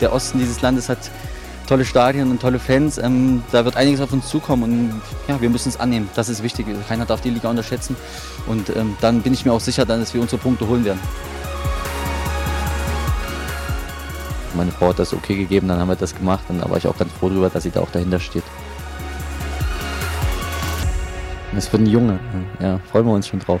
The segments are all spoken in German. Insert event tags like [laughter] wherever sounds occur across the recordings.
der Osten dieses Landes hat tolle Stadien und tolle Fans. Ähm, da wird einiges auf uns zukommen und ja, wir müssen es annehmen. Das ist wichtig. Keiner darf die Liga unterschätzen. Und ähm, dann bin ich mir auch sicher, dass wir unsere Punkte holen werden. Meine Frau hat das okay gegeben, dann haben wir das gemacht und da war ich auch ganz froh darüber, dass sie da auch dahinter steht. Das wird ein Junge, ja, freuen wir uns schon drauf.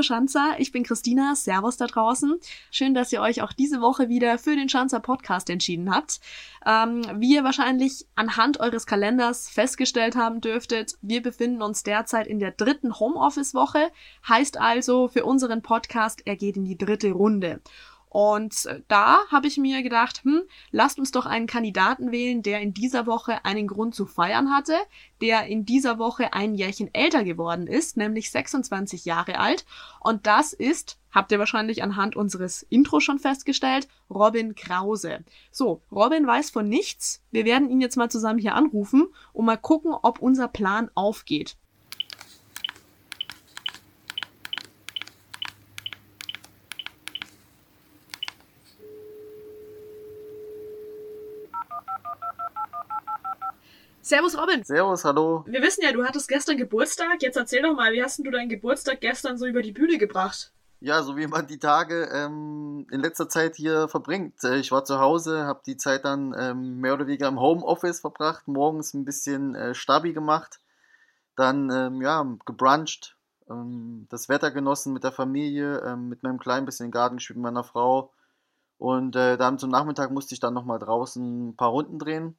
Liebe Schanzer. Ich bin Christina. Servus da draußen. Schön, dass ihr euch auch diese Woche wieder für den Schanzer Podcast entschieden habt. Ähm, wie ihr wahrscheinlich anhand eures Kalenders festgestellt haben dürftet, wir befinden uns derzeit in der dritten Homeoffice-Woche. Heißt also für unseren Podcast, er geht in die dritte Runde. Und äh, da habe ich mir gedacht, hm, lasst uns doch einen Kandidaten wählen, der in dieser Woche einen Grund zu feiern hatte, der in dieser Woche ein Jährchen älter geworden ist, nämlich 26 Jahre alt. Und das ist, habt ihr wahrscheinlich anhand unseres Intros schon festgestellt, Robin Krause. So, Robin weiß von nichts. Wir werden ihn jetzt mal zusammen hier anrufen und mal gucken, ob unser Plan aufgeht. Servus Robin. Servus, hallo. Wir wissen ja, du hattest gestern Geburtstag. Jetzt erzähl doch mal, wie hast du deinen Geburtstag gestern so über die Bühne gebracht? Ja, so wie man die Tage ähm, in letzter Zeit hier verbringt. Äh, ich war zu Hause, habe die Zeit dann ähm, mehr oder weniger im Homeoffice verbracht, morgens ein bisschen äh, Stabi gemacht, dann ähm, ja, gebruncht, ähm, das Wetter genossen mit der Familie, ähm, mit meinem Kleinen bisschen im Garten gespielt mit meiner Frau. Und äh, dann zum Nachmittag musste ich dann nochmal draußen ein paar Runden drehen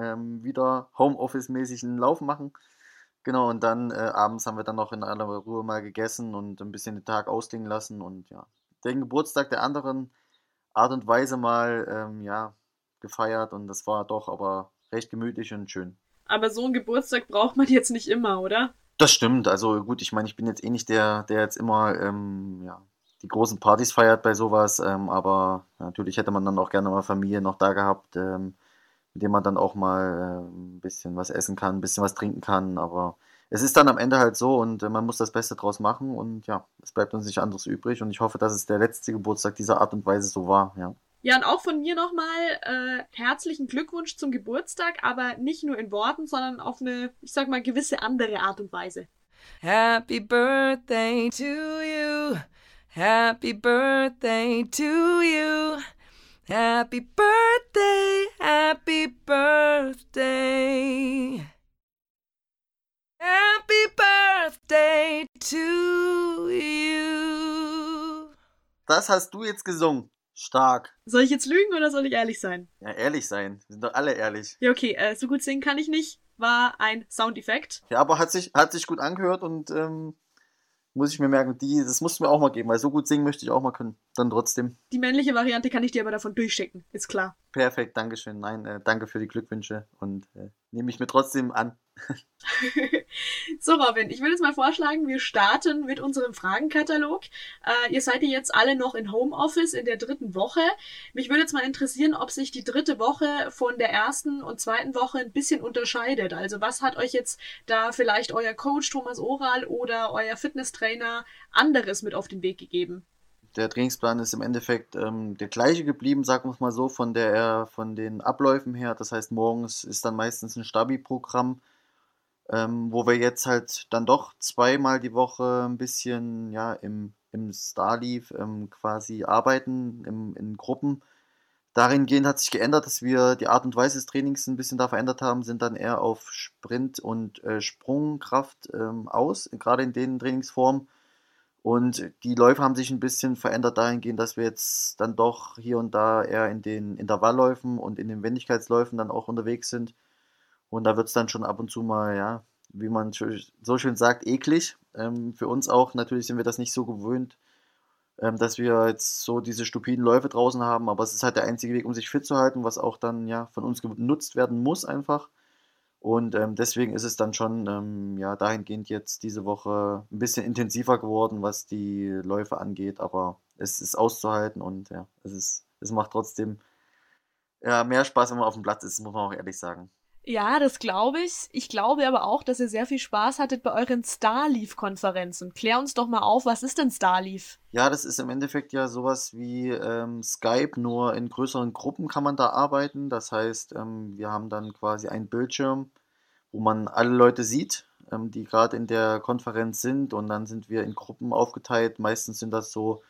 ähm, wieder Homeoffice-mäßig einen Lauf machen. Genau, und dann äh, abends haben wir dann noch in aller Ruhe mal gegessen und ein bisschen den Tag ausklingen lassen und ja, den Geburtstag der anderen Art und Weise mal ähm, ja, gefeiert und das war doch aber recht gemütlich und schön. Aber so einen Geburtstag braucht man jetzt nicht immer, oder? Das stimmt, also gut, ich meine, ich bin jetzt eh nicht der, der jetzt immer ähm, ja, die großen Partys feiert bei sowas, ähm, aber natürlich hätte man dann auch gerne mal Familie noch da gehabt. Ähm, mit dem man dann auch mal äh, ein bisschen was essen kann, ein bisschen was trinken kann. Aber es ist dann am Ende halt so und äh, man muss das Beste draus machen und ja, es bleibt uns nicht anderes übrig und ich hoffe, dass es der letzte Geburtstag dieser Art und Weise so war, ja. Ja, und auch von mir nochmal äh, herzlichen Glückwunsch zum Geburtstag, aber nicht nur in Worten, sondern auf eine, ich sag mal, gewisse andere Art und Weise. Happy Birthday to you. Happy Birthday to you. Happy birthday, happy birthday. Happy birthday to you. Das hast du jetzt gesungen. Stark. Soll ich jetzt lügen oder soll ich ehrlich sein? Ja, ehrlich sein. Wir sind doch alle ehrlich. Ja, okay, äh, so gut singen kann ich nicht. War ein Soundeffekt. Ja, aber hat sich, hat sich gut angehört und ähm, muss ich mir merken, die, das musst du mir auch mal geben, weil so gut singen möchte ich auch mal können. Dann trotzdem. Die männliche Variante kann ich dir aber davon durchschicken, ist klar. Perfekt, Dankeschön. Nein, äh, danke für die Glückwünsche und äh, nehme ich mir trotzdem an. [laughs] so, Robin, ich würde jetzt mal vorschlagen, wir starten mit unserem Fragenkatalog. Äh, ihr seid ja jetzt alle noch in Homeoffice in der dritten Woche. Mich würde jetzt mal interessieren, ob sich die dritte Woche von der ersten und zweiten Woche ein bisschen unterscheidet. Also was hat euch jetzt da vielleicht euer Coach Thomas Oral oder euer Fitnesstrainer anderes mit auf den Weg gegeben? der Trainingsplan ist im Endeffekt ähm, der gleiche geblieben, sagen wir es mal so, von, der, von den Abläufen her. Das heißt, morgens ist dann meistens ein Stabi-Programm, ähm, wo wir jetzt halt dann doch zweimal die Woche ein bisschen ja, im, im Starleaf ähm, quasi arbeiten, im, in Gruppen. Dahingehend hat sich geändert, dass wir die Art und Weise des Trainings ein bisschen da verändert haben, sind dann eher auf Sprint und äh, Sprungkraft ähm, aus, gerade in den Trainingsformen und die Läufe haben sich ein bisschen verändert dahingehend, dass wir jetzt dann doch hier und da eher in den Intervallläufen und in den Wendigkeitsläufen dann auch unterwegs sind. Und da wird es dann schon ab und zu mal, ja, wie man so schön sagt, eklig. Ähm, für uns auch, natürlich sind wir das nicht so gewöhnt, ähm, dass wir jetzt so diese stupiden Läufe draußen haben, aber es ist halt der einzige Weg, um sich fit zu halten, was auch dann ja von uns genutzt werden muss einfach. Und ähm, deswegen ist es dann schon ähm, ja, dahingehend jetzt diese Woche ein bisschen intensiver geworden, was die Läufe angeht. Aber es ist auszuhalten und ja, es, ist, es macht trotzdem ja, mehr Spaß, wenn man auf dem Platz ist, muss man auch ehrlich sagen. Ja, das glaube ich. Ich glaube aber auch, dass ihr sehr viel Spaß hattet bei euren Starleaf-Konferenzen. Klär uns doch mal auf, was ist denn Starleaf? Ja, das ist im Endeffekt ja sowas wie ähm, Skype, nur in größeren Gruppen kann man da arbeiten. Das heißt, ähm, wir haben dann quasi einen Bildschirm, wo man alle Leute sieht, ähm, die gerade in der Konferenz sind und dann sind wir in Gruppen aufgeteilt. Meistens sind das so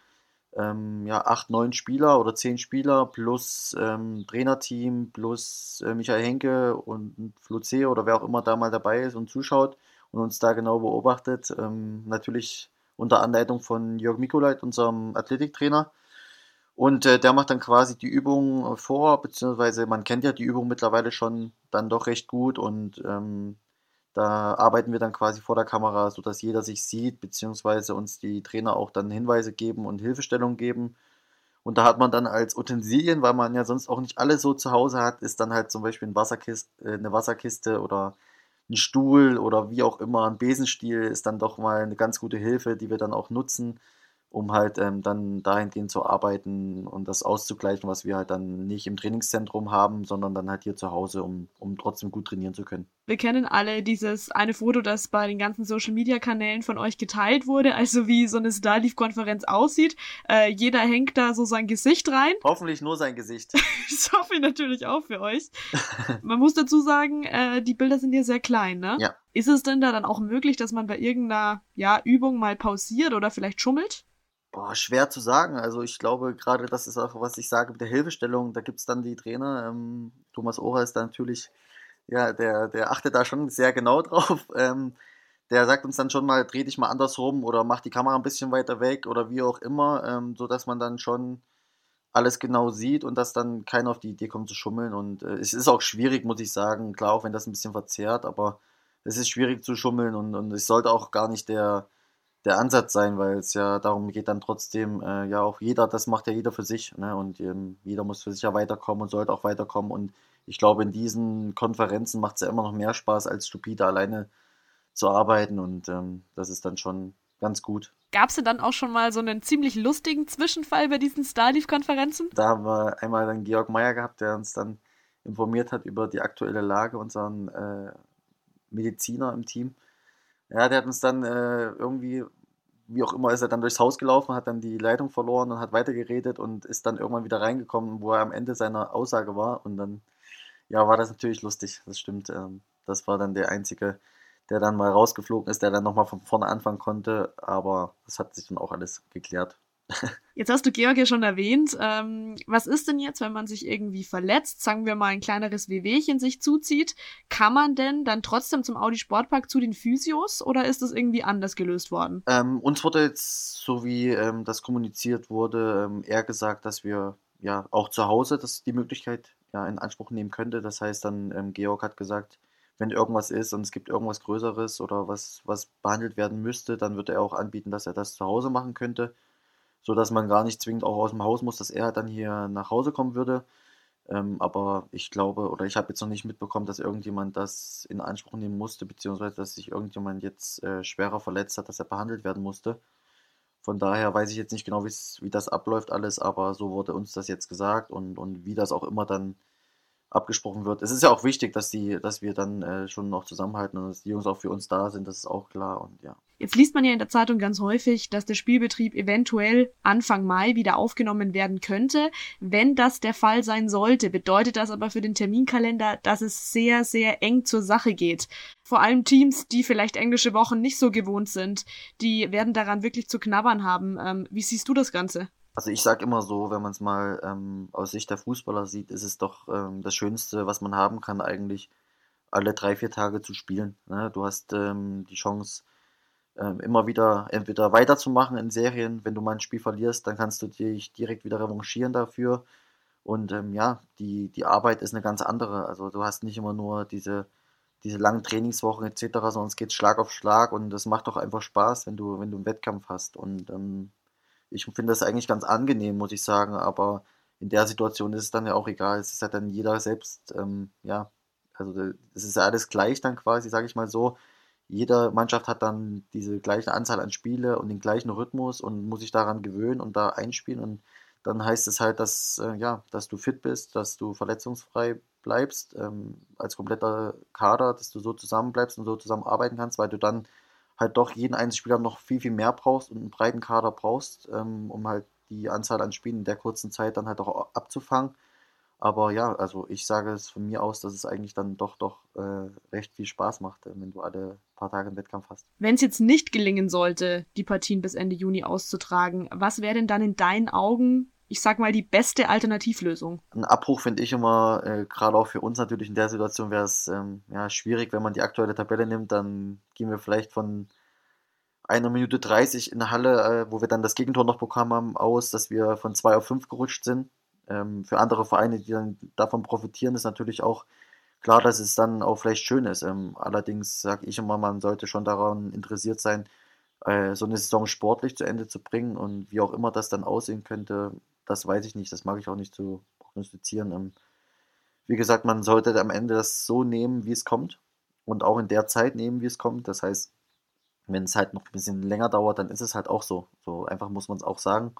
ähm, ja, acht, neun Spieler oder zehn Spieler plus ähm, Trainerteam plus äh, Michael Henke und C. oder wer auch immer da mal dabei ist und zuschaut und uns da genau beobachtet. Ähm, natürlich unter Anleitung von Jörg Mikolait, unserem Athletiktrainer. Und äh, der macht dann quasi die Übung vor, beziehungsweise man kennt ja die Übung mittlerweile schon dann doch recht gut und ähm, da arbeiten wir dann quasi vor der Kamera, sodass jeder sich sieht, beziehungsweise uns die Trainer auch dann Hinweise geben und Hilfestellung geben. Und da hat man dann als Utensilien, weil man ja sonst auch nicht alles so zu Hause hat, ist dann halt zum Beispiel ein Wasserkiste, äh, eine Wasserkiste oder ein Stuhl oder wie auch immer, ein Besenstiel ist dann doch mal eine ganz gute Hilfe, die wir dann auch nutzen um halt ähm, dann dahingehend zu arbeiten und das auszugleichen, was wir halt dann nicht im Trainingszentrum haben, sondern dann halt hier zu Hause, um, um trotzdem gut trainieren zu können. Wir kennen alle dieses eine Foto, das bei den ganzen Social Media Kanälen von euch geteilt wurde, also wie so eine Starleaf-Konferenz aussieht. Äh, jeder hängt da so sein Gesicht rein. [laughs] Hoffentlich nur sein Gesicht. das hoffe ich natürlich auch für euch. Man muss dazu sagen, äh, die Bilder sind ja sehr klein, ne? Ja. Ist es denn da dann auch möglich, dass man bei irgendeiner ja, Übung mal pausiert oder vielleicht schummelt? Boah, schwer zu sagen. Also ich glaube, gerade das ist auch, was ich sage mit der Hilfestellung. Da gibt es dann die Trainer. Ähm, Thomas Ohrer ist da natürlich, ja, der, der achtet da schon sehr genau [laughs] drauf. Ähm, der sagt uns dann schon mal, dreh dich mal andersrum oder mach die Kamera ein bisschen weiter weg oder wie auch immer, ähm, sodass man dann schon alles genau sieht und dass dann keiner auf die Idee kommt zu schummeln. Und äh, es ist auch schwierig, muss ich sagen. Klar, auch wenn das ein bisschen verzerrt, aber es ist schwierig zu schummeln und, und es sollte auch gar nicht der der Ansatz sein, weil es ja darum geht dann trotzdem, äh, ja auch jeder, das macht ja jeder für sich, ne? Und ähm, jeder muss für sich ja weiterkommen und sollte auch weiterkommen. Und ich glaube, in diesen Konferenzen macht es ja immer noch mehr Spaß, als stupide alleine zu arbeiten. Und ähm, das ist dann schon ganz gut. Gab es denn dann auch schon mal so einen ziemlich lustigen Zwischenfall bei diesen Starleaf-Konferenzen? Da haben wir einmal dann Georg Meyer gehabt, der uns dann informiert hat über die aktuelle Lage, unseren äh, Mediziner im Team. Ja, der hat uns dann äh, irgendwie, wie auch immer, ist er dann durchs Haus gelaufen, hat dann die Leitung verloren und hat weitergeredet und ist dann irgendwann wieder reingekommen, wo er am Ende seiner Aussage war. Und dann, ja, war das natürlich lustig, das stimmt. Ähm, das war dann der einzige, der dann mal rausgeflogen ist, der dann nochmal von vorne anfangen konnte. Aber das hat sich dann auch alles geklärt. [laughs] Jetzt hast du Georg ja schon erwähnt. Ähm, was ist denn jetzt, wenn man sich irgendwie verletzt, sagen wir mal ein kleineres Wehwehchen sich zuzieht? Kann man denn dann trotzdem zum Audi Sportpark zu den Physios oder ist das irgendwie anders gelöst worden? Ähm, uns wurde jetzt, so wie ähm, das kommuniziert wurde, ähm, eher gesagt, dass wir ja auch zu Hause das die Möglichkeit ja, in Anspruch nehmen könnte. Das heißt dann, ähm, Georg hat gesagt, wenn irgendwas ist und es gibt irgendwas Größeres oder was, was behandelt werden müsste, dann würde er auch anbieten, dass er das zu Hause machen könnte so dass man gar nicht zwingend auch aus dem Haus muss, dass er dann hier nach Hause kommen würde. Ähm, aber ich glaube, oder ich habe jetzt noch nicht mitbekommen, dass irgendjemand das in Anspruch nehmen musste, beziehungsweise dass sich irgendjemand jetzt äh, schwerer verletzt hat, dass er behandelt werden musste. Von daher weiß ich jetzt nicht genau, wie das abläuft alles, aber so wurde uns das jetzt gesagt und, und wie das auch immer dann abgesprochen wird. Es ist ja auch wichtig, dass die, dass wir dann äh, schon noch zusammenhalten und dass die Jungs auch für uns da sind, das ist auch klar und ja. Jetzt liest man ja in der Zeitung ganz häufig, dass der Spielbetrieb eventuell Anfang Mai wieder aufgenommen werden könnte. Wenn das der Fall sein sollte, bedeutet das aber für den Terminkalender, dass es sehr, sehr eng zur Sache geht. Vor allem Teams, die vielleicht englische Wochen nicht so gewohnt sind, die werden daran wirklich zu knabbern haben. Ähm, wie siehst du das Ganze? Also ich sage immer so, wenn man es mal ähm, aus Sicht der Fußballer sieht, ist es doch ähm, das Schönste, was man haben kann, eigentlich alle drei, vier Tage zu spielen. Ne? Du hast ähm, die Chance, ähm, immer wieder entweder weiterzumachen in Serien. Wenn du mal ein Spiel verlierst, dann kannst du dich direkt wieder revanchieren dafür. Und ähm, ja, die, die Arbeit ist eine ganz andere. Also du hast nicht immer nur diese, diese langen Trainingswochen etc., sondern es geht Schlag auf Schlag und das macht doch einfach Spaß, wenn du, wenn du einen Wettkampf hast. Und ähm, ich finde das eigentlich ganz angenehm, muss ich sagen, aber in der Situation ist es dann ja auch egal. Es ist halt dann jeder selbst, ähm, ja, Also das ist ja alles gleich dann quasi, sage ich mal so. Jede Mannschaft hat dann diese gleiche Anzahl an Spiele und den gleichen Rhythmus und muss sich daran gewöhnen und da einspielen. Und dann heißt es halt, dass, äh, ja, dass du fit bist, dass du verletzungsfrei bleibst, ähm, als kompletter Kader, dass du so zusammen bleibst und so zusammen arbeiten kannst, weil du dann halt doch jeden einzelnen Spieler noch viel, viel mehr brauchst und einen breiten Kader brauchst, ähm, um halt die Anzahl an Spielen in der kurzen Zeit dann halt auch abzufangen. Aber ja, also ich sage es von mir aus, dass es eigentlich dann doch doch äh, recht viel Spaß macht, äh, wenn du alle paar Tage einen Wettkampf hast. Wenn es jetzt nicht gelingen sollte, die Partien bis Ende Juni auszutragen, was wäre denn dann in deinen Augen, ich sag mal, die beste Alternativlösung? Ein Abbruch finde ich immer, äh, gerade auch für uns natürlich in der Situation wäre es ähm, ja, schwierig, wenn man die aktuelle Tabelle nimmt, dann gehen wir vielleicht von einer Minute 30 in der Halle, äh, wo wir dann das Gegentor noch bekommen haben, aus, dass wir von 2 auf 5 gerutscht sind ähm, für andere Vereine, die dann davon profitieren, ist natürlich auch klar, dass es dann auch vielleicht schön ist. Ähm, allerdings sage ich immer, man sollte schon daran interessiert sein, äh, so eine Saison sportlich zu Ende zu bringen und wie auch immer das dann aussehen könnte, das weiß ich nicht. Das mag ich auch nicht zu prognostizieren. Ähm, wie gesagt, man sollte am Ende das so nehmen, wie es kommt und auch in der Zeit nehmen, wie es kommt. Das heißt, wenn es halt noch ein bisschen länger dauert, dann ist es halt auch so. So einfach muss man es auch sagen.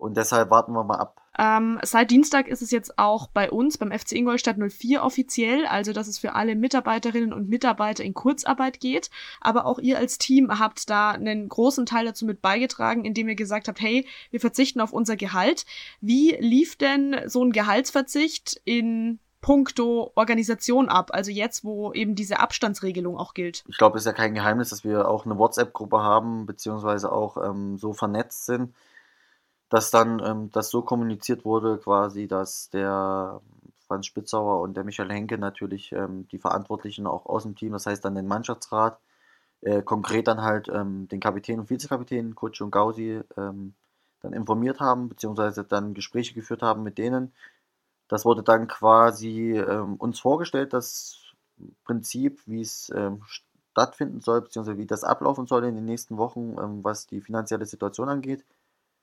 Und deshalb warten wir mal ab. Ähm, seit Dienstag ist es jetzt auch bei uns beim FC Ingolstadt 04 offiziell, also dass es für alle Mitarbeiterinnen und Mitarbeiter in Kurzarbeit geht. Aber auch ihr als Team habt da einen großen Teil dazu mit beigetragen, indem ihr gesagt habt, hey, wir verzichten auf unser Gehalt. Wie lief denn so ein Gehaltsverzicht in puncto Organisation ab? Also jetzt, wo eben diese Abstandsregelung auch gilt. Ich glaube, es ist ja kein Geheimnis, dass wir auch eine WhatsApp-Gruppe haben, beziehungsweise auch ähm, so vernetzt sind dass dann ähm, das so kommuniziert wurde, quasi, dass der Franz Spitzauer und der Michael Henke natürlich ähm, die Verantwortlichen auch aus dem Team, das heißt dann den Mannschaftsrat, äh, konkret dann halt ähm, den Kapitän und Vizekapitän, Kutsch und Gausi, ähm, dann informiert haben, beziehungsweise dann Gespräche geführt haben mit denen. Das wurde dann quasi ähm, uns vorgestellt, das Prinzip, wie es ähm, stattfinden soll, beziehungsweise wie das ablaufen soll in den nächsten Wochen, was die finanzielle Situation angeht.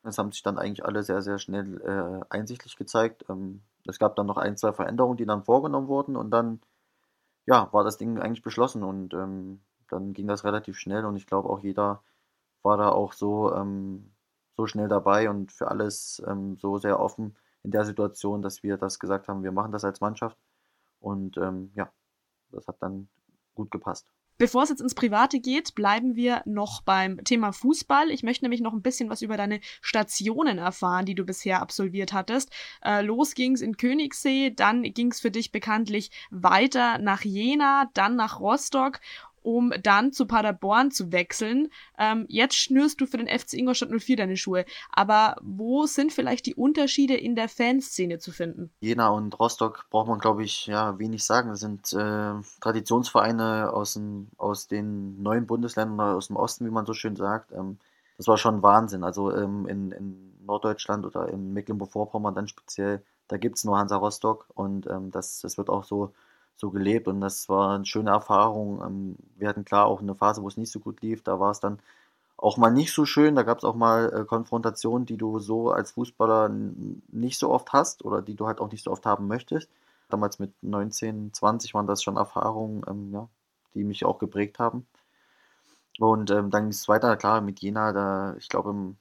Es haben sich dann eigentlich alle sehr, sehr schnell äh, einsichtlich gezeigt. Ähm, es gab dann noch ein, zwei Veränderungen, die dann vorgenommen wurden und dann ja, war das Ding eigentlich beschlossen und ähm, dann ging das relativ schnell und ich glaube auch jeder war da auch so, ähm, so schnell dabei und für alles ähm, so sehr offen in der Situation, dass wir das gesagt haben, wir machen das als Mannschaft und ähm, ja, das hat dann gut gepasst. Bevor es jetzt ins Private geht, bleiben wir noch beim Thema Fußball. Ich möchte nämlich noch ein bisschen was über deine Stationen erfahren, die du bisher absolviert hattest. Äh, los ging's in Königssee, dann ging's für dich bekanntlich weiter nach Jena, dann nach Rostock um dann zu Paderborn zu wechseln. Ähm, jetzt schnürst du für den FC Ingolstadt 04 deine Schuhe. Aber wo sind vielleicht die Unterschiede in der Fanszene zu finden? Jena und Rostock braucht man, glaube ich, ja, wenig sagen. Das sind äh, Traditionsvereine aus, dem, aus den neuen Bundesländern, aus dem Osten, wie man so schön sagt. Ähm, das war schon Wahnsinn. Also ähm, in, in Norddeutschland oder in Mecklenburg-Vorpommern dann speziell, da gibt es nur Hansa Rostock und ähm, das, das wird auch so so gelebt und das war eine schöne Erfahrung. Ähm, wir hatten klar auch eine Phase, wo es nicht so gut lief, da war es dann auch mal nicht so schön, da gab es auch mal äh, Konfrontationen, die du so als Fußballer nicht so oft hast oder die du halt auch nicht so oft haben möchtest. Damals mit 19, 20 waren das schon Erfahrungen, ähm, ja, die mich auch geprägt haben. Und ähm, dann ging es weiter, klar, mit Jena, da, ich glaube,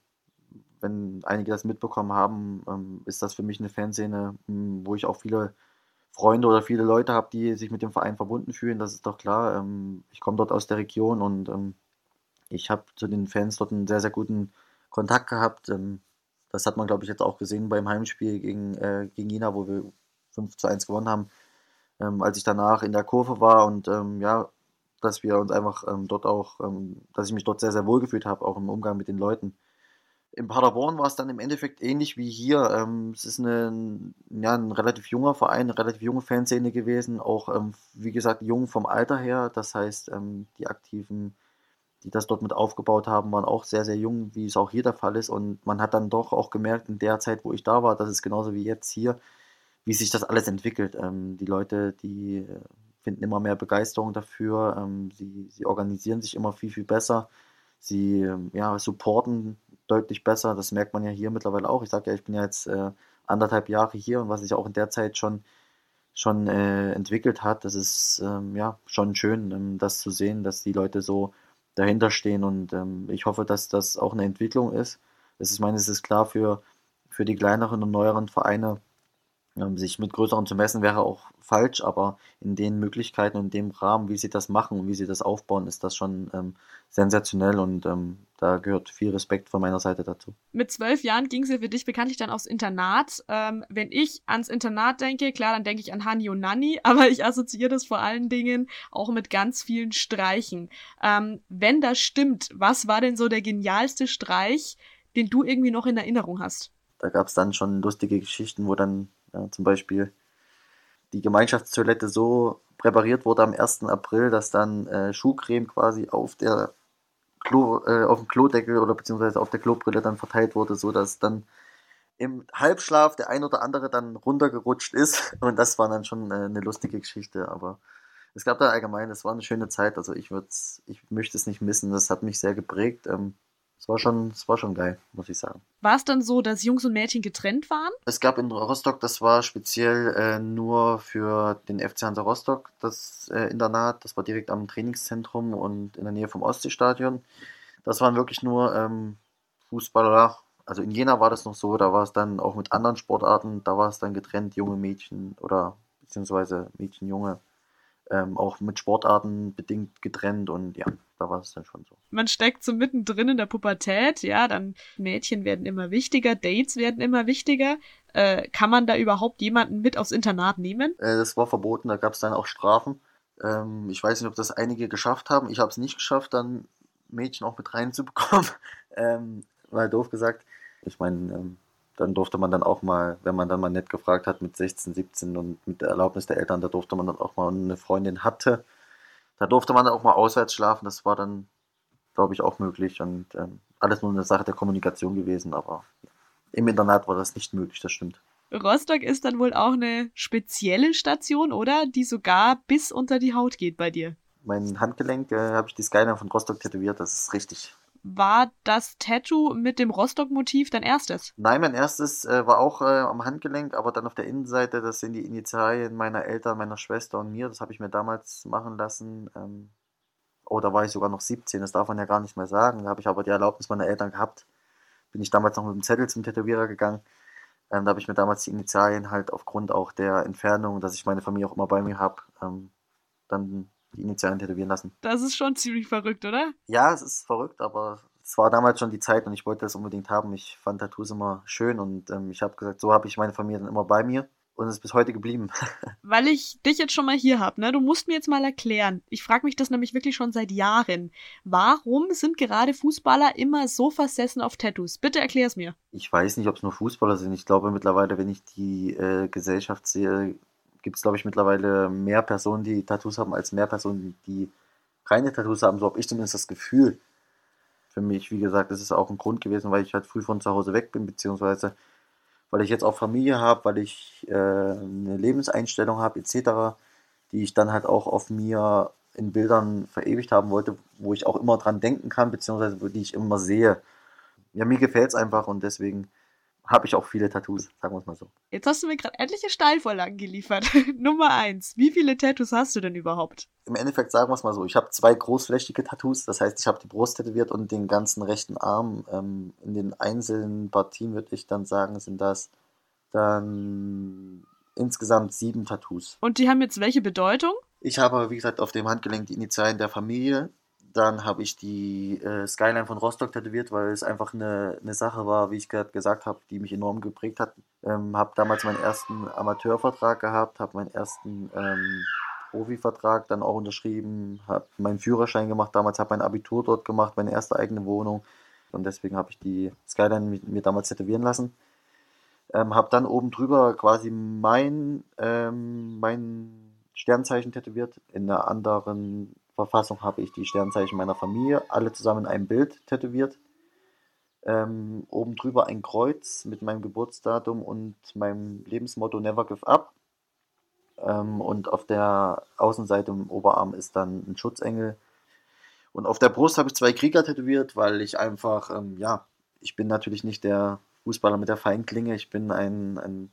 wenn einige das mitbekommen haben, ähm, ist das für mich eine Fanszene, wo ich auch viele Freunde oder viele Leute habe, die sich mit dem Verein verbunden fühlen, das ist doch klar. Ähm, ich komme dort aus der Region und ähm, ich habe zu den Fans dort einen sehr, sehr guten Kontakt gehabt. Ähm, das hat man, glaube ich, jetzt auch gesehen beim Heimspiel gegen, äh, gegen China, wo wir 5 zu 1 gewonnen haben. Ähm, als ich danach in der Kurve war und ähm, ja, dass wir uns einfach ähm, dort auch, dass ich mich dort sehr, sehr wohl gefühlt habe, auch im Umgang mit den Leuten. In Paderborn war es dann im Endeffekt ähnlich wie hier. Ähm, es ist eine, ja, ein relativ junger Verein, eine relativ junge Fanszene gewesen, auch ähm, wie gesagt jung vom Alter her. Das heißt, ähm, die Aktiven, die das dort mit aufgebaut haben, waren auch sehr, sehr jung, wie es auch hier der Fall ist. Und man hat dann doch auch gemerkt, in der Zeit, wo ich da war, das ist genauso wie jetzt hier, wie sich das alles entwickelt. Ähm, die Leute, die äh, finden immer mehr Begeisterung dafür, ähm, sie, sie organisieren sich immer viel, viel besser. Sie ähm, ja, supporten deutlich besser. Das merkt man ja hier mittlerweile auch. Ich sage ja, ich bin ja jetzt äh, anderthalb Jahre hier und was ich auch in der Zeit schon, schon äh, entwickelt hat. Das ist ähm, ja schon schön, ähm, das zu sehen, dass die Leute so dahinter stehen und ähm, ich hoffe, dass das auch eine Entwicklung ist. Das ist, meine, es ist klar für, für die kleineren und neueren Vereine, sich mit größeren zu messen, wäre auch falsch, aber in den Möglichkeiten und in dem Rahmen, wie sie das machen und wie sie das aufbauen, ist das schon ähm, sensationell und ähm, da gehört viel Respekt von meiner Seite dazu. Mit zwölf Jahren ging es ja für dich bekanntlich dann aufs Internat. Ähm, wenn ich ans Internat denke, klar, dann denke ich an Hani und Nanni, [laughs] aber ich assoziiere das vor allen Dingen auch mit ganz vielen Streichen. Ähm, wenn das stimmt, was war denn so der genialste Streich, den du irgendwie noch in Erinnerung hast? Da gab es dann schon lustige Geschichten, wo dann ja, zum Beispiel die Gemeinschaftstoilette so präpariert wurde am 1. April, dass dann äh, Schuhcreme quasi auf der Klo, äh, auf dem Klodeckel oder beziehungsweise auf der Klobrille dann verteilt wurde, so dass dann im Halbschlaf der ein oder andere dann runtergerutscht ist [laughs] und das war dann schon äh, eine lustige Geschichte, aber es gab da allgemein, es war eine schöne Zeit, also ich würde ich möchte es nicht missen, das hat mich sehr geprägt. Ähm, es war schon, es war schon geil, muss ich sagen. War es dann so, dass Jungs und Mädchen getrennt waren? Es gab in Rostock, das war speziell äh, nur für den FC Hansa Rostock, das äh, Internat. Das war direkt am Trainingszentrum und in der Nähe vom Ostseestadion. Das waren wirklich nur ähm, Fußballer. Also in Jena war das noch so, da war es dann auch mit anderen Sportarten, da war es dann getrennt, junge Mädchen oder beziehungsweise Mädchen, Junge ähm, auch mit Sportarten bedingt getrennt und ja, da war es dann schon so. Man steckt so mittendrin in der Pubertät, ja, dann Mädchen werden immer wichtiger, Dates werden immer wichtiger. Äh, kann man da überhaupt jemanden mit aufs Internat nehmen? Äh, das war verboten, da gab es dann auch Strafen. Ähm, ich weiß nicht, ob das einige geschafft haben. Ich habe es nicht geschafft, dann Mädchen auch mit reinzubekommen. [laughs] ähm, weil doof gesagt, ich meine, ähm, dann durfte man dann auch mal, wenn man dann mal nett gefragt hat mit 16, 17 und mit der Erlaubnis der Eltern, da durfte man dann auch mal eine Freundin hatte, da durfte man dann auch mal auswärts schlafen. Das war dann, glaube ich, auch möglich und ähm, alles nur eine Sache der Kommunikation gewesen, aber im Internat war das nicht möglich, das stimmt. Rostock ist dann wohl auch eine spezielle Station, oder? Die sogar bis unter die Haut geht bei dir. Mein Handgelenk äh, habe ich die Skyline von Rostock tätowiert, das ist richtig war das Tattoo mit dem Rostock-Motiv dein erstes? Nein, mein erstes äh, war auch äh, am Handgelenk, aber dann auf der Innenseite, das sind die Initialien meiner Eltern, meiner Schwester und mir. Das habe ich mir damals machen lassen. Ähm, oh, da war ich sogar noch 17, das darf man ja gar nicht mehr sagen. Da habe ich aber die Erlaubnis meiner Eltern gehabt. Bin ich damals noch mit dem Zettel zum Tätowierer gegangen. Ähm, da habe ich mir damals die Initialien halt aufgrund auch der Entfernung, dass ich meine Familie auch immer bei mir habe, ähm, dann die Initialen tätowieren lassen. Das ist schon ziemlich verrückt, oder? Ja, es ist verrückt, aber es war damals schon die Zeit und ich wollte das unbedingt haben. Ich fand Tattoos immer schön und ähm, ich habe gesagt, so habe ich meine Familie dann immer bei mir und es ist bis heute geblieben. [laughs] Weil ich dich jetzt schon mal hier habe, ne? Du musst mir jetzt mal erklären. Ich frage mich das nämlich wirklich schon seit Jahren. Warum sind gerade Fußballer immer so versessen auf Tattoos? Bitte erklär es mir. Ich weiß nicht, ob es nur Fußballer sind. Ich glaube mittlerweile, wenn ich die äh, Gesellschaft sehe, gibt es, glaube ich, mittlerweile mehr Personen, die Tattoos haben, als mehr Personen, die keine Tattoos haben. So habe ich zumindest das Gefühl. Für mich, wie gesagt, das ist auch ein Grund gewesen, weil ich halt früh von zu Hause weg bin, beziehungsweise weil ich jetzt auch Familie habe, weil ich äh, eine Lebenseinstellung habe, etc., die ich dann halt auch auf mir in Bildern verewigt haben wollte, wo ich auch immer dran denken kann, beziehungsweise die ich immer sehe. Ja, mir gefällt es einfach und deswegen habe ich auch viele Tattoos, sagen wir es mal so. Jetzt hast du mir gerade etliche Steilvorlagen geliefert. [laughs] Nummer eins, wie viele Tattoos hast du denn überhaupt? Im Endeffekt sagen wir es mal so, ich habe zwei großflächige Tattoos, das heißt, ich habe die Brust tätowiert und den ganzen rechten Arm. Ähm, in den einzelnen Partien würde ich dann sagen, sind das dann insgesamt sieben Tattoos. Und die haben jetzt welche Bedeutung? Ich habe, wie gesagt, auf dem Handgelenk die Initialien der Familie, dann habe ich die äh, Skyline von Rostock tätowiert, weil es einfach eine, eine Sache war, wie ich gerade gesagt habe, die mich enorm geprägt hat. Ähm, habe damals meinen ersten Amateurvertrag gehabt, habe meinen ersten ähm, Profivertrag dann auch unterschrieben, habe meinen Führerschein gemacht, damals habe mein Abitur dort gemacht, meine erste eigene Wohnung. Und deswegen habe ich die Skyline mir damals tätowieren lassen. Ähm, habe dann oben drüber quasi mein, ähm, mein Sternzeichen tätowiert in einer anderen Verfassung habe ich die Sternzeichen meiner Familie, alle zusammen in einem Bild tätowiert. Ähm, oben drüber ein Kreuz mit meinem Geburtsdatum und meinem Lebensmotto Never Give Up. Ähm, und auf der Außenseite im Oberarm ist dann ein Schutzengel. Und auf der Brust habe ich zwei Krieger tätowiert, weil ich einfach, ähm, ja, ich bin natürlich nicht der Fußballer mit der Feinklinge, ich bin ein, ein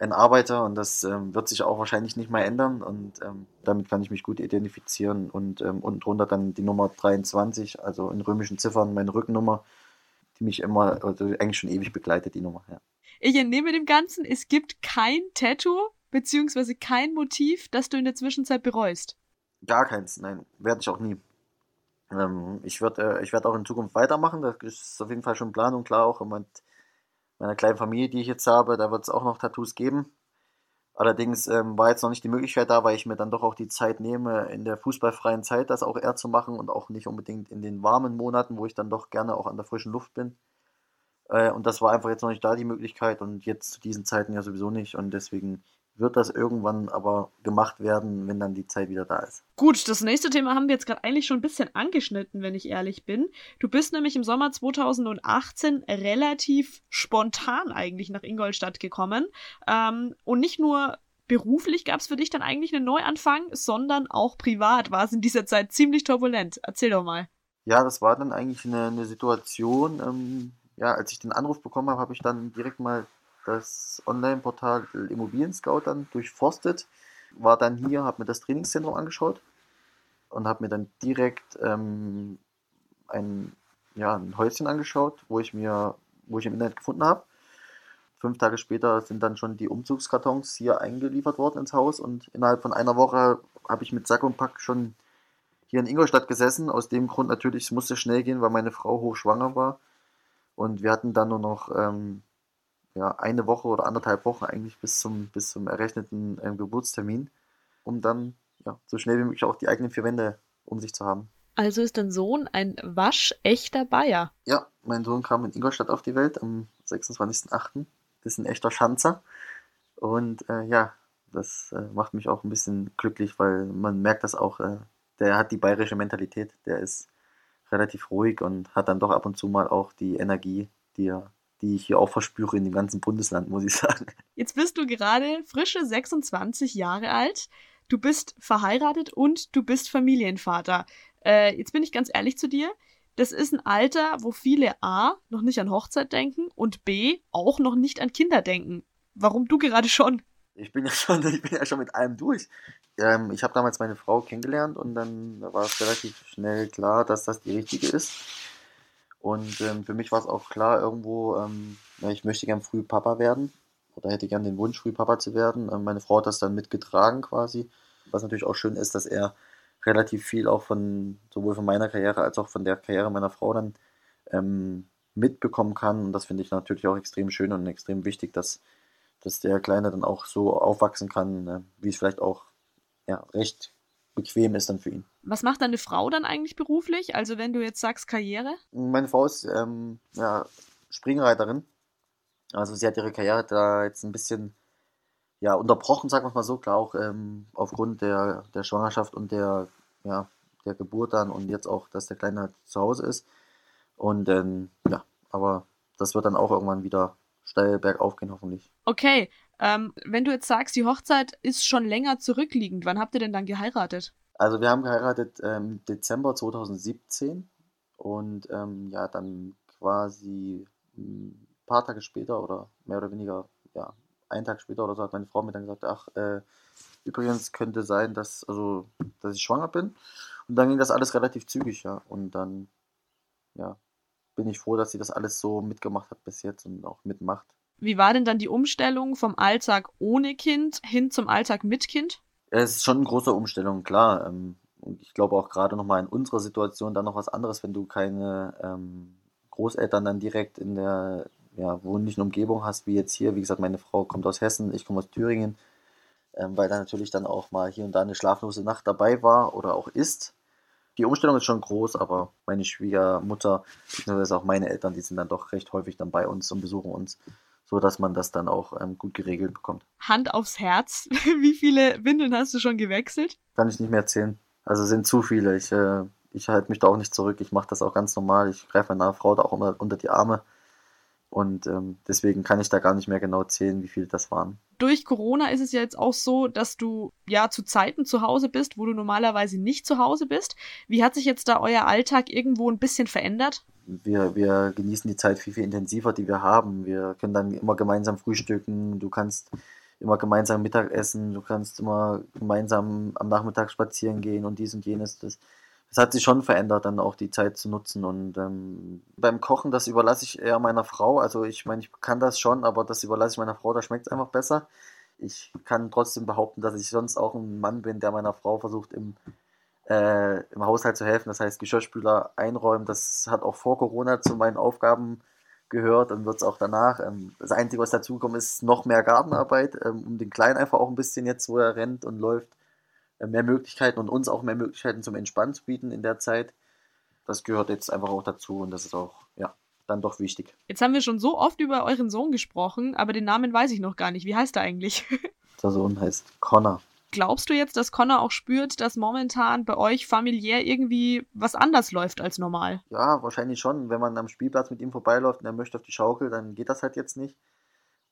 ein Arbeiter und das ähm, wird sich auch wahrscheinlich nicht mehr ändern und ähm, damit kann ich mich gut identifizieren und ähm, unten drunter dann die Nummer 23, also in römischen Ziffern meine Rückennummer, die mich immer, also eigentlich schon ewig begleitet, die Nummer. Ja. Ich entnehme dem Ganzen, es gibt kein Tattoo beziehungsweise kein Motiv, das du in der Zwischenzeit bereust. Gar keins, nein, werde ich auch nie. Ähm, ich werde äh, ich werd auch in Zukunft weitermachen, das ist auf jeden Fall schon Plan und klar auch mit meiner kleinen Familie, die ich jetzt habe, da wird es auch noch Tattoos geben. Allerdings ähm, war jetzt noch nicht die Möglichkeit da, weil ich mir dann doch auch die Zeit nehme, in der fußballfreien Zeit das auch eher zu machen und auch nicht unbedingt in den warmen Monaten, wo ich dann doch gerne auch an der frischen Luft bin. Äh, und das war einfach jetzt noch nicht da die Möglichkeit und jetzt zu diesen Zeiten ja sowieso nicht und deswegen wird das irgendwann aber gemacht werden, wenn dann die Zeit wieder da ist. Gut, das nächste Thema haben wir jetzt gerade eigentlich schon ein bisschen angeschnitten, wenn ich ehrlich bin. Du bist nämlich im Sommer 2018 relativ spontan eigentlich nach Ingolstadt gekommen. Ähm, und nicht nur beruflich gab es für dich dann eigentlich einen Neuanfang, sondern auch privat war es in dieser Zeit ziemlich turbulent. Erzähl doch mal. Ja, das war dann eigentlich eine, eine Situation, ähm, ja, als ich den Anruf bekommen habe, habe ich dann direkt mal das Online-Portal Immobilien Scout dann durchforstet, war dann hier, habe mir das Trainingszentrum angeschaut und habe mir dann direkt ähm, ein, ja, ein Häuschen angeschaut, wo ich mir, wo ich im Internet gefunden habe. Fünf Tage später sind dann schon die Umzugskartons hier eingeliefert worden ins Haus und innerhalb von einer Woche habe ich mit Sack und Pack schon hier in Ingolstadt gesessen. Aus dem Grund natürlich, es musste schnell gehen, weil meine Frau hochschwanger war. Und wir hatten dann nur noch ähm, ja, eine Woche oder anderthalb Wochen eigentlich bis zum, bis zum errechneten äh, Geburtstermin, um dann ja, so schnell wie möglich auch die eigenen vier Wände um sich zu haben. Also ist dein Sohn ein waschechter Bayer? Ja, mein Sohn kam in Ingolstadt auf die Welt am 26.08. Ist ein echter Schanzer. Und äh, ja, das äh, macht mich auch ein bisschen glücklich, weil man merkt das auch, äh, der hat die bayerische Mentalität, der ist relativ ruhig und hat dann doch ab und zu mal auch die Energie, die er die ich hier auch verspüre in dem ganzen Bundesland, muss ich [laughs] sagen. Jetzt bist du gerade frische 26 Jahre alt. Du bist verheiratet und du bist Familienvater. Äh, jetzt bin ich ganz ehrlich zu dir. Das ist ein Alter, wo viele A noch nicht an Hochzeit denken und B auch noch nicht an Kinder denken. Warum du gerade schon? Ich bin ja schon, [laughs] ich bin ja schon mit allem durch. Ähm, ich habe damals meine Frau kennengelernt und dann war es relativ schnell klar, dass das die richtige ist. Und ähm, für mich war es auch klar irgendwo, ähm, ich möchte gern früh Papa werden oder hätte gern den Wunsch, früh Papa zu werden. Ähm, meine Frau hat das dann mitgetragen quasi. Was natürlich auch schön ist, dass er relativ viel auch von, sowohl von meiner Karriere als auch von der Karriere meiner Frau dann ähm, mitbekommen kann. Und das finde ich natürlich auch extrem schön und extrem wichtig, dass, dass der Kleine dann auch so aufwachsen kann, äh, wie es vielleicht auch ja, recht bequem ist dann für ihn. Was macht deine Frau dann eigentlich beruflich? Also wenn du jetzt sagst Karriere? Meine Frau ist ähm, ja, Springreiterin. Also sie hat ihre Karriere da jetzt ein bisschen ja, unterbrochen, sagen wir mal so, klar auch ähm, aufgrund der, der Schwangerschaft und der, ja, der Geburt dann und jetzt auch, dass der Kleine halt zu Hause ist. Und ähm, ja, aber das wird dann auch irgendwann wieder steil bergauf gehen, hoffentlich. Okay, ähm, wenn du jetzt sagst, die Hochzeit ist schon länger zurückliegend, wann habt ihr denn dann geheiratet? Also wir haben geheiratet im ähm, Dezember 2017 und ähm, ja, dann quasi ein paar Tage später oder mehr oder weniger, ja, einen Tag später oder so hat meine Frau mir dann gesagt, ach, äh, übrigens könnte sein, dass, also, dass ich schwanger bin. Und dann ging das alles relativ zügig, ja. Und dann, ja, bin ich froh, dass sie das alles so mitgemacht hat bis jetzt und auch mitmacht. Wie war denn dann die Umstellung vom Alltag ohne Kind hin zum Alltag mit Kind? Es ist schon eine große Umstellung, klar. Ähm, und ich glaube auch gerade nochmal in unserer Situation dann noch was anderes, wenn du keine ähm, Großeltern dann direkt in der ja, wohnlichen Umgebung hast, wie jetzt hier. Wie gesagt, meine Frau kommt aus Hessen, ich komme aus Thüringen, ähm, weil da natürlich dann auch mal hier und da eine schlaflose Nacht dabei war oder auch ist. Die Umstellung ist schon groß, aber meine Schwiegermutter, beziehungsweise auch meine Eltern, die sind dann doch recht häufig dann bei uns und besuchen uns so dass man das dann auch ähm, gut geregelt bekommt. Hand aufs Herz, [laughs] wie viele Windeln hast du schon gewechselt? Kann ich nicht mehr erzählen. Also sind zu viele. Ich, äh, ich halte mich da auch nicht zurück. Ich mache das auch ganz normal. Ich greife meiner Frau da auch immer unter die Arme. Und ähm, deswegen kann ich da gar nicht mehr genau zählen, wie viele das waren. Durch Corona ist es ja jetzt auch so, dass du ja zu Zeiten zu Hause bist, wo du normalerweise nicht zu Hause bist. Wie hat sich jetzt da euer Alltag irgendwo ein bisschen verändert? wir, wir genießen die Zeit viel, viel intensiver, die wir haben. Wir können dann immer gemeinsam frühstücken. Du kannst immer gemeinsam Mittagessen, du kannst immer gemeinsam am Nachmittag spazieren gehen und dies und jenes. Das, das hat sich schon verändert, dann auch die Zeit zu nutzen. Und ähm, beim Kochen, das überlasse ich eher meiner Frau. Also ich meine, ich kann das schon, aber das überlasse ich meiner Frau, da schmeckt es einfach besser. Ich kann trotzdem behaupten, dass ich sonst auch ein Mann bin, der meiner Frau versucht, im, äh, im Haushalt zu helfen. Das heißt, Geschirrspüler einräumen, das hat auch vor Corona zu meinen Aufgaben gehört und wird es auch danach. Ähm, das Einzige, was dazukommt, ist noch mehr Gartenarbeit, ähm, um den Kleinen einfach auch ein bisschen jetzt, wo er rennt und läuft, mehr Möglichkeiten und uns auch mehr Möglichkeiten zum Entspannen zu bieten in der Zeit. Das gehört jetzt einfach auch dazu und das ist auch, ja, dann doch wichtig. Jetzt haben wir schon so oft über euren Sohn gesprochen, aber den Namen weiß ich noch gar nicht. Wie heißt er eigentlich? [laughs] Der Sohn heißt Connor. Glaubst du jetzt, dass Connor auch spürt, dass momentan bei euch familiär irgendwie was anders läuft als normal? Ja, wahrscheinlich schon. Wenn man am Spielplatz mit ihm vorbeiläuft und er möchte auf die Schaukel, dann geht das halt jetzt nicht.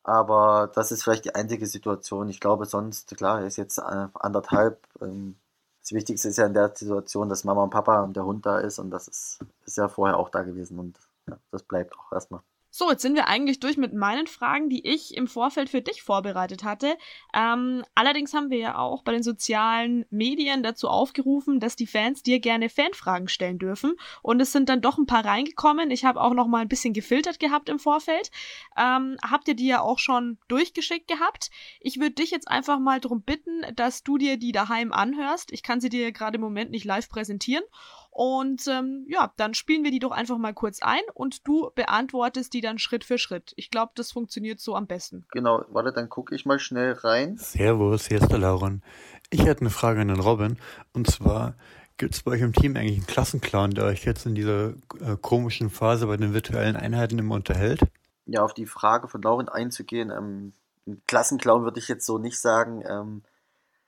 Aber das ist vielleicht die einzige Situation. Ich glaube sonst, klar, ist jetzt äh, anderthalb. Ähm, das Wichtigste ist ja in der Situation, dass Mama und Papa und der Hund da ist und das ist, ist ja vorher auch da gewesen und ja, das bleibt auch erstmal. So, jetzt sind wir eigentlich durch mit meinen Fragen, die ich im Vorfeld für dich vorbereitet hatte. Ähm, allerdings haben wir ja auch bei den sozialen Medien dazu aufgerufen, dass die Fans dir gerne Fanfragen stellen dürfen. Und es sind dann doch ein paar reingekommen. Ich habe auch noch mal ein bisschen gefiltert gehabt im Vorfeld. Ähm, habt ihr die ja auch schon durchgeschickt gehabt? Ich würde dich jetzt einfach mal darum bitten, dass du dir die daheim anhörst. Ich kann sie dir gerade im Moment nicht live präsentieren. Und ähm, ja, dann spielen wir die doch einfach mal kurz ein und du beantwortest die dann Schritt für Schritt. Ich glaube, das funktioniert so am besten. Genau, warte, dann gucke ich mal schnell rein. Servus, hier ist der Lauren. Ich hätte eine Frage an den Robin. Und zwar, gibt es bei euch im Team eigentlich einen Klassenclown, der euch jetzt in dieser äh, komischen Phase bei den virtuellen Einheiten immer unterhält? Ja, auf die Frage von Lauren einzugehen, ähm, Klassenclown würde ich jetzt so nicht sagen. Ähm,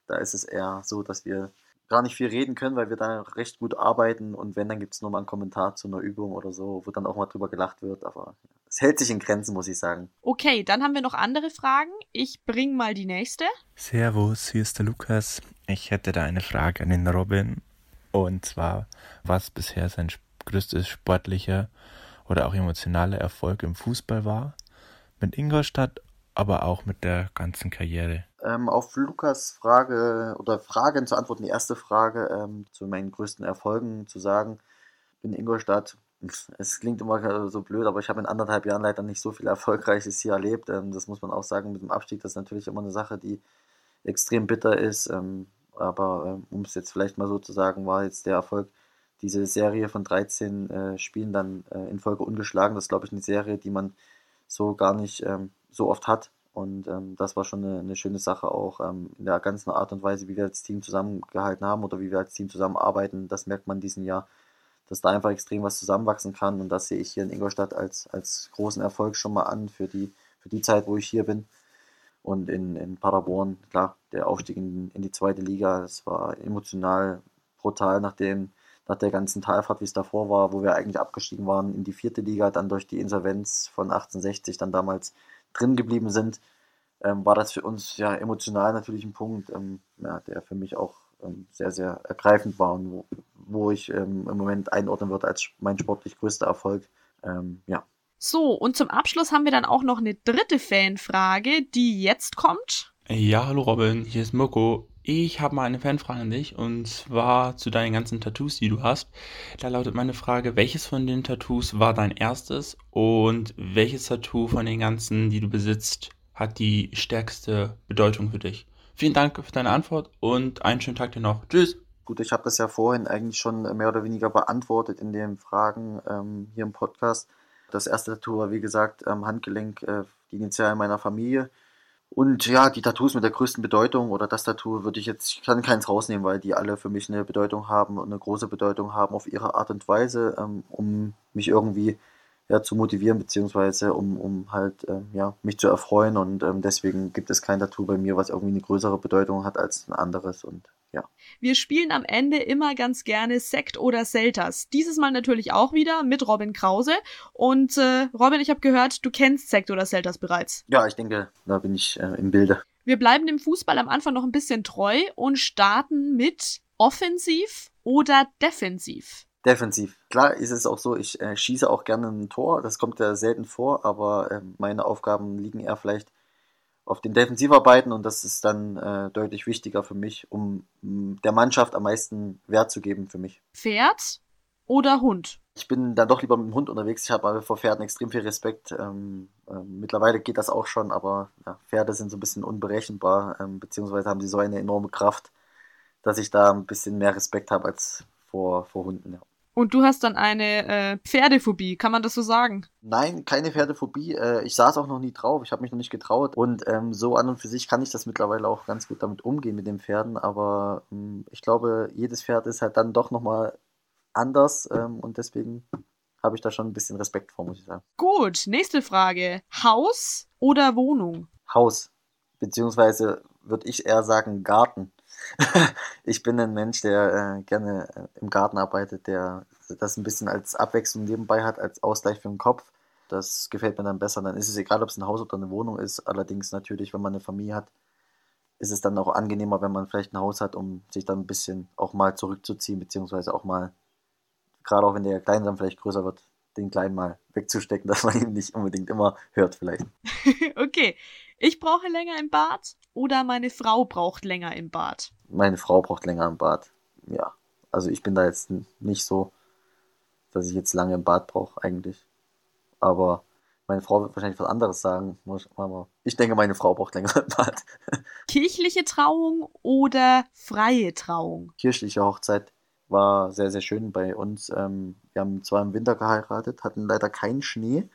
da ist es eher so, dass wir gar nicht viel reden können, weil wir da recht gut arbeiten und wenn, dann gibt es nur mal einen Kommentar zu einer Übung oder so, wo dann auch mal drüber gelacht wird, aber es hält sich in Grenzen, muss ich sagen. Okay, dann haben wir noch andere Fragen. Ich bring mal die nächste. Servus, hier ist der Lukas. Ich hätte da eine Frage an den Robin. Und zwar, was bisher sein größtes sportlicher oder auch emotionaler Erfolg im Fußball war? Mit Ingolstadt, aber auch mit der ganzen Karriere. Ähm, auf Lukas Frage oder Fragen zu antworten, die erste Frage ähm, zu meinen größten Erfolgen zu sagen, in Ingolstadt. [laughs] Es klingt immer so blöd, aber ich habe in anderthalb Jahren leider nicht so viel Erfolgreiches hier erlebt. Ähm, das muss man auch sagen mit dem Abstieg. Das ist natürlich immer eine Sache, die extrem bitter ist. Ähm, aber ähm, um es jetzt vielleicht mal so zu sagen, war jetzt der Erfolg, diese Serie von 13 äh, Spielen dann äh, in Folge ungeschlagen. Das ist, glaube ich, eine Serie, die man so gar nicht ähm, so oft hat. Und ähm, das war schon eine, eine schöne Sache auch ähm, in der ganzen Art und Weise, wie wir als Team zusammengehalten haben oder wie wir als Team zusammenarbeiten. Das merkt man diesen Jahr, dass da einfach extrem was zusammenwachsen kann. Und das sehe ich hier in Ingolstadt als, als großen Erfolg schon mal an für die, für die Zeit, wo ich hier bin. Und in, in Paderborn, klar, der Aufstieg in, in die zweite Liga, das war emotional brutal, nachdem nach der ganzen Talfahrt, wie es davor war, wo wir eigentlich abgestiegen waren in die vierte Liga, dann durch die Insolvenz von 1860 dann damals drin geblieben sind, ähm, war das für uns ja emotional natürlich ein Punkt, ähm, ja, der für mich auch ähm, sehr, sehr ergreifend war und wo, wo ich ähm, im Moment einordnen würde als mein sportlich größter Erfolg. Ähm, ja. So, und zum Abschluss haben wir dann auch noch eine dritte Fanfrage, die jetzt kommt. Ja, hallo Robin, hier ist Mirko. Ich habe mal eine Fanfrage an dich und zwar zu deinen ganzen Tattoos, die du hast. Da lautet meine Frage, welches von den Tattoos war dein erstes und welches Tattoo von den ganzen, die du besitzt, hat die stärkste Bedeutung für dich? Vielen Dank für deine Antwort und einen schönen Tag dir noch. Tschüss. Gut, ich habe das ja vorhin eigentlich schon mehr oder weniger beantwortet in den Fragen ähm, hier im Podcast. Das erste Tattoo war, wie gesagt, am Handgelenk, äh, die Initialen meiner Familie. Und ja, die Tattoos mit der größten Bedeutung oder das Tattoo würde ich jetzt, ich kann keins rausnehmen, weil die alle für mich eine Bedeutung haben und eine große Bedeutung haben auf ihre Art und Weise, ähm, um mich irgendwie ja, zu motivieren, beziehungsweise um, um halt ähm, ja, mich zu erfreuen. Und ähm, deswegen gibt es kein Tattoo bei mir, was irgendwie eine größere Bedeutung hat als ein anderes. Und ja. Wir spielen am Ende immer ganz gerne Sekt oder Selters. Dieses Mal natürlich auch wieder mit Robin Krause. Und äh, Robin, ich habe gehört, du kennst Sekt oder Selters bereits. Ja, ich denke, da bin ich äh, im Bilde. Wir bleiben dem Fußball am Anfang noch ein bisschen treu und starten mit offensiv oder defensiv. Defensiv. Klar ist es auch so, ich äh, schieße auch gerne ein Tor. Das kommt ja selten vor, aber äh, meine Aufgaben liegen eher vielleicht auf den Defensivarbeiten und das ist dann äh, deutlich wichtiger für mich, um m, der Mannschaft am meisten Wert zu geben für mich. Pferd oder Hund? Ich bin dann doch lieber mit dem Hund unterwegs. Ich habe aber vor Pferden extrem viel Respekt. Ähm, ähm, mittlerweile geht das auch schon, aber ja, Pferde sind so ein bisschen unberechenbar, ähm, beziehungsweise haben sie so eine enorme Kraft, dass ich da ein bisschen mehr Respekt habe als vor, vor Hunden. Ja. Und du hast dann eine äh, Pferdephobie, kann man das so sagen? Nein, keine Pferdephobie. Äh, ich saß auch noch nie drauf. Ich habe mich noch nicht getraut. Und ähm, so an und für sich kann ich das mittlerweile auch ganz gut damit umgehen mit den Pferden. Aber ähm, ich glaube, jedes Pferd ist halt dann doch nochmal anders. Ähm, und deswegen habe ich da schon ein bisschen Respekt vor, muss ich sagen. Gut, nächste Frage. Haus oder Wohnung? Haus. Beziehungsweise würde ich eher sagen Garten. [laughs] ich bin ein Mensch, der äh, gerne äh, im Garten arbeitet, der das ein bisschen als Abwechslung nebenbei hat, als Ausgleich für den Kopf. Das gefällt mir dann besser. Dann ist es egal, ob es ein Haus oder eine Wohnung ist. Allerdings natürlich, wenn man eine Familie hat, ist es dann auch angenehmer, wenn man vielleicht ein Haus hat, um sich dann ein bisschen auch mal zurückzuziehen, beziehungsweise auch mal, gerade auch wenn der Kleine dann vielleicht größer wird, den Kleinen mal wegzustecken, [laughs] dass man ihn nicht unbedingt immer hört vielleicht. [laughs] okay. Ich brauche länger im Bad oder meine Frau braucht länger im Bad? Meine Frau braucht länger im Bad. Ja. Also ich bin da jetzt nicht so, dass ich jetzt lange im Bad brauche eigentlich. Aber meine Frau wird wahrscheinlich was anderes sagen. Ich denke, meine Frau braucht länger im Bad. [laughs] Kirchliche Trauung oder freie Trauung? Kirchliche Hochzeit war sehr, sehr schön bei uns. Ähm, wir haben zwar im Winter geheiratet, hatten leider keinen Schnee.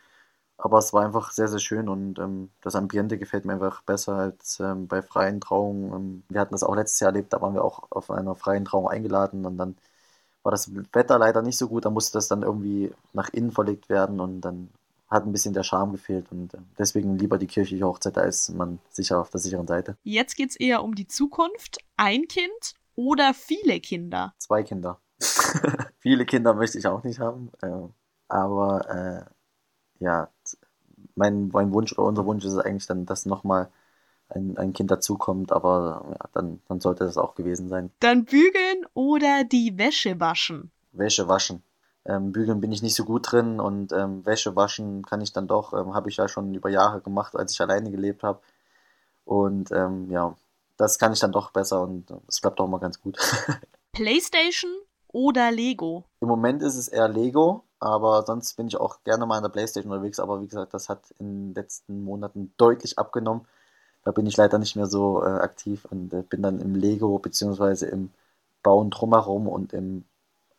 Aber es war einfach sehr, sehr schön und ähm, das Ambiente gefällt mir einfach besser als ähm, bei freien Trauungen. Ähm, wir hatten das auch letztes Jahr erlebt, da waren wir auch auf einer freien Trauung eingeladen und dann war das Wetter leider nicht so gut, da musste das dann irgendwie nach innen verlegt werden und dann hat ein bisschen der Charme gefehlt und äh, deswegen lieber die kirchliche Hochzeit, da ist man sicher auf der sicheren Seite. Jetzt geht es eher um die Zukunft. Ein Kind oder viele Kinder? Zwei Kinder. [laughs] viele Kinder möchte ich auch nicht haben, äh, aber äh, ja, mein, mein Wunsch oder unser Wunsch ist es eigentlich dann, dass nochmal ein, ein Kind dazukommt, aber ja, dann, dann sollte das auch gewesen sein. Dann bügeln oder die Wäsche waschen? Wäsche waschen. Ähm, bügeln bin ich nicht so gut drin und ähm, Wäsche waschen kann ich dann doch, ähm, habe ich ja schon über Jahre gemacht, als ich alleine gelebt habe. Und ähm, ja, das kann ich dann doch besser und es klappt auch mal ganz gut. [laughs] Playstation oder Lego? Im Moment ist es eher Lego, aber sonst bin ich auch gerne mal in der Playstation unterwegs. Aber wie gesagt, das hat in den letzten Monaten deutlich abgenommen. Da bin ich leider nicht mehr so äh, aktiv und äh, bin dann im Lego beziehungsweise im Bauen drumherum und im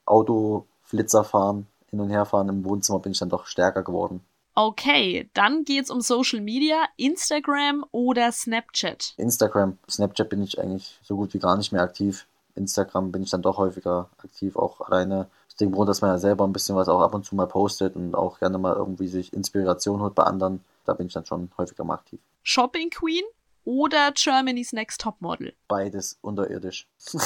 Autoflitzerfahren, hin und herfahren im Wohnzimmer bin ich dann doch stärker geworden. Okay, dann geht's um Social Media, Instagram oder Snapchat? Instagram, Snapchat bin ich eigentlich so gut wie gar nicht mehr aktiv. Instagram bin ich dann doch häufiger aktiv, auch alleine aus dem Grund, dass man ja selber ein bisschen was auch ab und zu mal postet und auch gerne mal irgendwie sich Inspiration holt bei anderen. Da bin ich dann schon häufiger mal aktiv. Shopping Queen oder Germany's Next Topmodel? Beides unterirdisch. [laughs]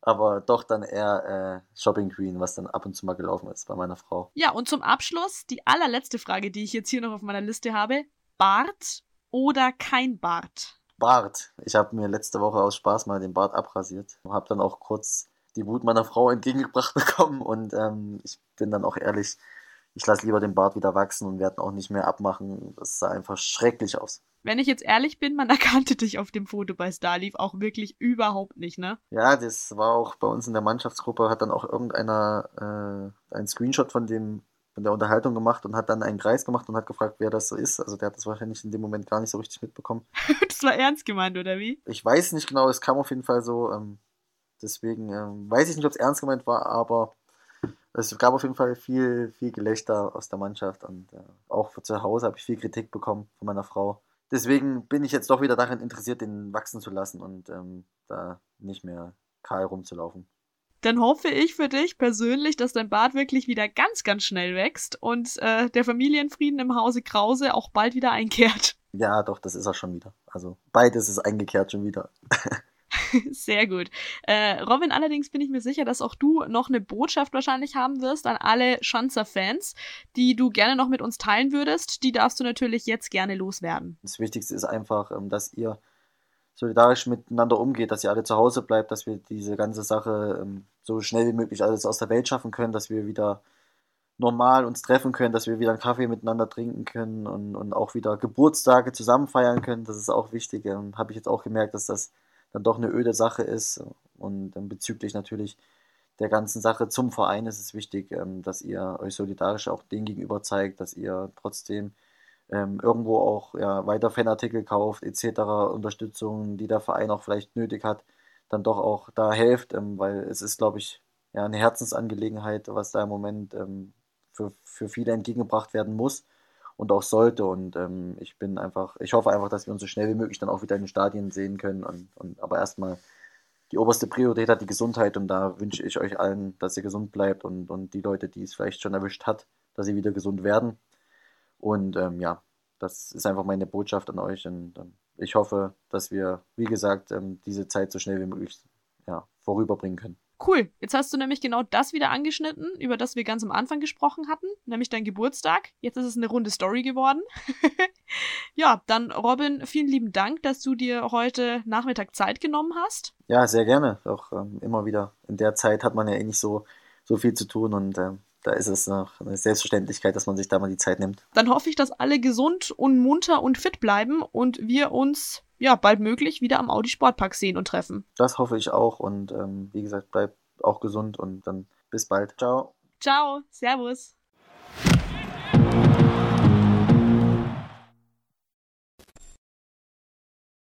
Aber doch dann eher äh, Shopping Queen, was dann ab und zu mal gelaufen ist bei meiner Frau. Ja, und zum Abschluss die allerletzte Frage, die ich jetzt hier noch auf meiner Liste habe. Bart oder kein Bart? Bart. Ich habe mir letzte Woche aus Spaß mal den Bart abrasiert. Habe dann auch kurz die Wut meiner Frau entgegengebracht [laughs] bekommen und ähm, ich bin dann auch ehrlich, ich lasse lieber den Bart wieder wachsen und werde auch nicht mehr abmachen. Das sah einfach schrecklich aus. Wenn ich jetzt ehrlich bin, man [laughs] erkannte dich auf dem Foto bei Starleaf auch wirklich überhaupt nicht, ne? Ja, das war auch bei uns in der Mannschaftsgruppe, hat dann auch irgendeiner äh, einen Screenshot von dem von der Unterhaltung gemacht und hat dann einen Kreis gemacht und hat gefragt, wer das so ist. Also der hat das wahrscheinlich in dem Moment gar nicht so richtig mitbekommen. [laughs] das war ernst gemeint, oder wie? Ich weiß nicht genau, es kam auf jeden Fall so. Ähm, deswegen ähm, weiß ich nicht, ob es ernst gemeint war, aber es gab auf jeden Fall viel, viel Gelächter aus der Mannschaft und äh, auch zu Hause habe ich viel Kritik bekommen von meiner Frau. Deswegen bin ich jetzt doch wieder daran interessiert, den wachsen zu lassen und ähm, da nicht mehr kahl rumzulaufen. Dann hoffe ich für dich persönlich, dass dein Bart wirklich wieder ganz, ganz schnell wächst und äh, der Familienfrieden im Hause Krause auch bald wieder einkehrt. [laughs] Ja, doch, das ist er schon wieder. Also beides ist eingekehrt schon wieder. Sehr gut. Äh, Robin, allerdings bin ich mir sicher, dass auch du noch eine Botschaft wahrscheinlich haben wirst an alle Schanzer-Fans, die du gerne noch mit uns teilen würdest. Die darfst du natürlich jetzt gerne loswerden. Das Wichtigste ist einfach, ähm, dass ihr solidarisch miteinander umgeht, dass ihr alle zu Hause bleibt, dass wir diese ganze Sache ähm, so schnell wie möglich alles aus der Welt schaffen können, dass wir wieder normal uns treffen können, dass wir wieder einen Kaffee miteinander trinken können und, und auch wieder Geburtstage zusammen feiern können. Das ist auch wichtig. Ähm, Habe ich jetzt auch gemerkt, dass das dann doch eine öde Sache ist. Und ähm, bezüglich natürlich der ganzen Sache zum Verein ist es wichtig, ähm, dass ihr euch solidarisch auch denen gegenüber zeigt, dass ihr trotzdem ähm, irgendwo auch ja, weiter Fanartikel kauft, etc., Unterstützung, die der Verein auch vielleicht nötig hat, dann doch auch da helft, ähm, weil es ist, glaube ich, ja, eine Herzensangelegenheit, was da im Moment ähm, für, für viele entgegengebracht werden muss und auch sollte. Und ähm, ich bin einfach, ich hoffe einfach, dass wir uns so schnell wie möglich dann auch wieder in den Stadien sehen können. Und, und aber erstmal die oberste Priorität hat die Gesundheit und da wünsche ich euch allen, dass ihr gesund bleibt und, und die Leute, die es vielleicht schon erwischt hat, dass sie wieder gesund werden. Und ähm, ja, das ist einfach meine Botschaft an euch und ähm, ich hoffe, dass wir, wie gesagt, ähm, diese Zeit so schnell wie möglich ja, vorüberbringen können. Cool. Jetzt hast du nämlich genau das wieder angeschnitten, über das wir ganz am Anfang gesprochen hatten, nämlich dein Geburtstag. Jetzt ist es eine runde Story geworden. [laughs] ja, dann Robin, vielen lieben Dank, dass du dir heute Nachmittag Zeit genommen hast. Ja, sehr gerne. Auch ähm, immer wieder. In der Zeit hat man ja eh nicht so, so viel zu tun und ähm, da ist es noch eine Selbstverständlichkeit, dass man sich da mal die Zeit nimmt. Dann hoffe ich, dass alle gesund und munter und fit bleiben und wir uns ja bald möglich wieder am Audi Sportpark sehen und treffen. Das hoffe ich auch und ähm, wie gesagt, bleibt auch gesund und dann bis bald. Ciao. Ciao, Servus.